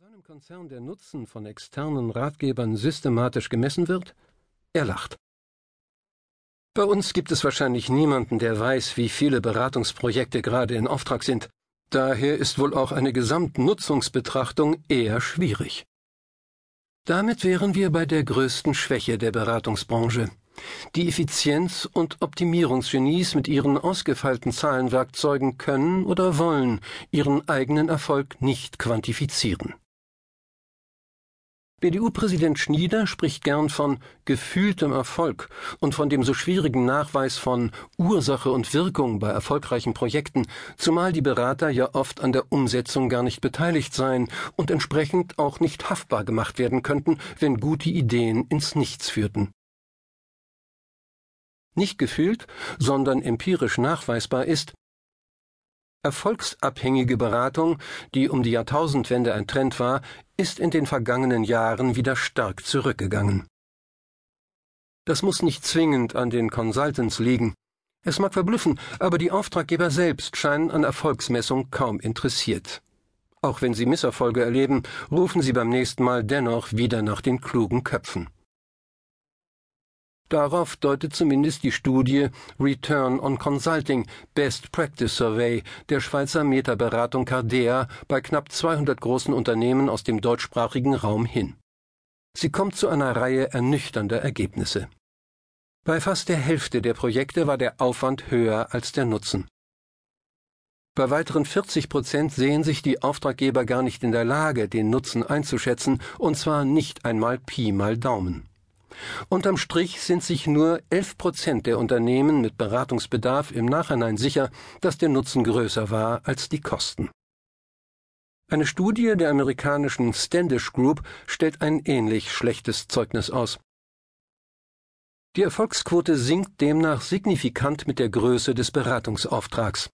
seinem Konzern der Nutzen von externen Ratgebern systematisch gemessen wird? Er lacht. Bei uns gibt es wahrscheinlich niemanden, der weiß, wie viele Beratungsprojekte gerade in Auftrag sind. Daher ist wohl auch eine Gesamtnutzungsbetrachtung eher schwierig. Damit wären wir bei der größten Schwäche der Beratungsbranche. Die Effizienz- und Optimierungsgenies mit ihren ausgefeilten Zahlenwerkzeugen können oder wollen ihren eigenen Erfolg nicht quantifizieren. BDU-Präsident Schnieder spricht gern von gefühltem Erfolg und von dem so schwierigen Nachweis von Ursache und Wirkung bei erfolgreichen Projekten, zumal die Berater ja oft an der Umsetzung gar nicht beteiligt seien und entsprechend auch nicht haftbar gemacht werden könnten, wenn gute Ideen ins Nichts führten. Nicht gefühlt, sondern empirisch nachweisbar ist, Erfolgsabhängige Beratung, die um die Jahrtausendwende ein Trend war, ist in den vergangenen Jahren wieder stark zurückgegangen. Das muss nicht zwingend an den Consultants liegen. Es mag verblüffen, aber die Auftraggeber selbst scheinen an Erfolgsmessung kaum interessiert. Auch wenn sie Misserfolge erleben, rufen sie beim nächsten Mal dennoch wieder nach den klugen Köpfen. Darauf deutet zumindest die Studie Return on Consulting Best Practice Survey der Schweizer Metaberatung Cardea bei knapp 200 großen Unternehmen aus dem deutschsprachigen Raum hin. Sie kommt zu einer Reihe ernüchternder Ergebnisse. Bei fast der Hälfte der Projekte war der Aufwand höher als der Nutzen. Bei weiteren 40 Prozent sehen sich die Auftraggeber gar nicht in der Lage, den Nutzen einzuschätzen, und zwar nicht einmal Pi mal Daumen. Unterm Strich sind sich nur 11 Prozent der Unternehmen mit Beratungsbedarf im Nachhinein sicher, dass der Nutzen größer war als die Kosten. Eine Studie der amerikanischen Standish Group stellt ein ähnlich schlechtes Zeugnis aus. Die Erfolgsquote sinkt demnach signifikant mit der Größe des Beratungsauftrags.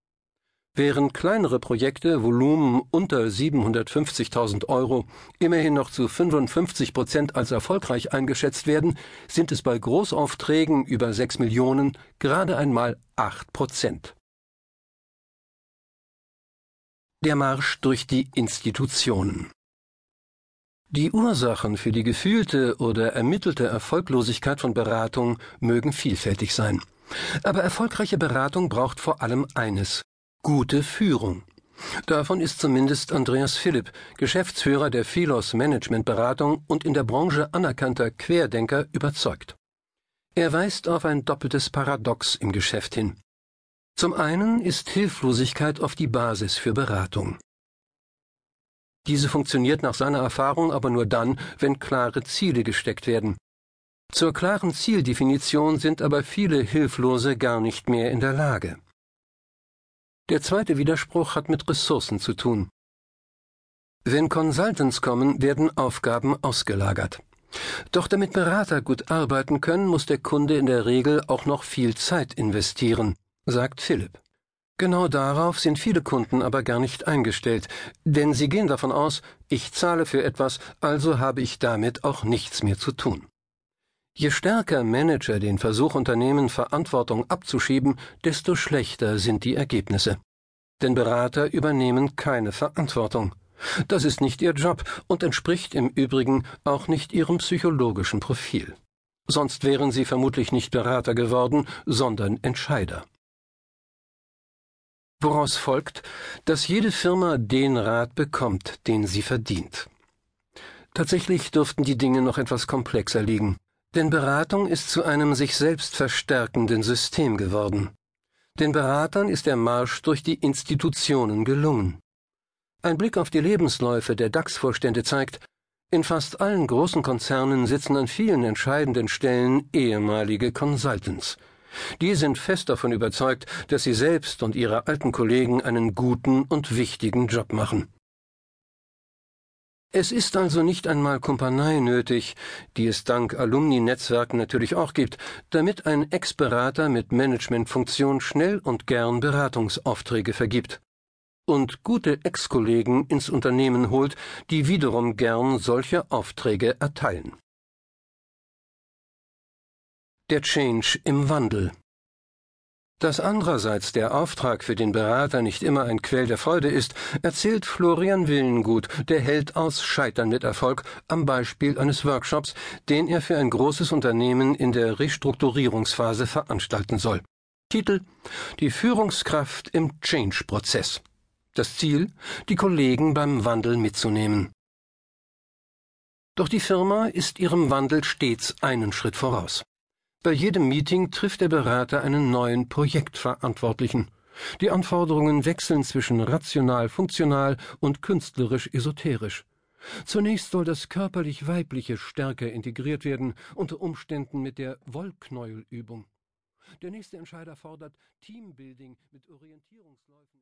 Während kleinere Projekte, Volumen unter 750.000 Euro, immerhin noch zu 55 Prozent als erfolgreich eingeschätzt werden, sind es bei Großaufträgen über 6 Millionen gerade einmal 8 Prozent. Der Marsch durch die Institutionen. Die Ursachen für die gefühlte oder ermittelte Erfolglosigkeit von Beratung mögen vielfältig sein. Aber erfolgreiche Beratung braucht vor allem eines Gute Führung. Davon ist zumindest Andreas Philipp, Geschäftsführer der Philos Management Beratung und in der Branche anerkannter Querdenker, überzeugt. Er weist auf ein doppeltes Paradox im Geschäft hin. Zum einen ist Hilflosigkeit oft die Basis für Beratung. Diese funktioniert nach seiner Erfahrung aber nur dann, wenn klare Ziele gesteckt werden. Zur klaren Zieldefinition sind aber viele Hilflose gar nicht mehr in der Lage. Der zweite Widerspruch hat mit Ressourcen zu tun. Wenn Consultants kommen, werden Aufgaben ausgelagert. Doch damit Berater gut arbeiten können, muss der Kunde in der Regel auch noch viel Zeit investieren, sagt Philipp. Genau darauf sind viele Kunden aber gar nicht eingestellt, denn sie gehen davon aus, ich zahle für etwas, also habe ich damit auch nichts mehr zu tun. Je stärker Manager den Versuch unternehmen, Verantwortung abzuschieben, desto schlechter sind die Ergebnisse. Denn Berater übernehmen keine Verantwortung. Das ist nicht ihr Job und entspricht im Übrigen auch nicht ihrem psychologischen Profil. Sonst wären sie vermutlich nicht Berater geworden, sondern Entscheider. Woraus folgt, dass jede Firma den Rat bekommt, den sie verdient. Tatsächlich dürften die Dinge noch etwas komplexer liegen. Denn Beratung ist zu einem sich selbst verstärkenden System geworden. Den Beratern ist der Marsch durch die Institutionen gelungen. Ein Blick auf die Lebensläufe der DAX-Vorstände zeigt, in fast allen großen Konzernen sitzen an vielen entscheidenden Stellen ehemalige Consultants. Die sind fest davon überzeugt, dass sie selbst und ihre alten Kollegen einen guten und wichtigen Job machen. Es ist also nicht einmal Kumpanei nötig, die es dank Alumni-Netzwerken natürlich auch gibt, damit ein Ex-Berater mit Managementfunktion schnell und gern Beratungsaufträge vergibt und gute Ex-Kollegen ins Unternehmen holt, die wiederum gern solche Aufträge erteilen. Der Change im Wandel Dass andererseits der Auftrag für den Berater nicht immer ein Quell der Freude ist, erzählt Florian Willengut, der Held aus Scheitern mit Erfolg, am Beispiel eines Workshops, den er für ein großes Unternehmen in der Restrukturierungsphase veranstalten soll. Titel Die Führungskraft im Change-Prozess. Das Ziel, die Kollegen beim Wandel mitzunehmen. Doch die Firma ist ihrem Wandel stets einen Schritt voraus. Bei jedem Meeting trifft der Berater einen neuen Projektverantwortlichen. Die Anforderungen wechseln zwischen rational funktional und künstlerisch esoterisch. Zunächst soll das körperlich Weibliche stärker integriert werden, unter Umständen mit der Wollknäuelübung. Der nächste Entscheider fordert Teambuilding mit Orientierungsläufen.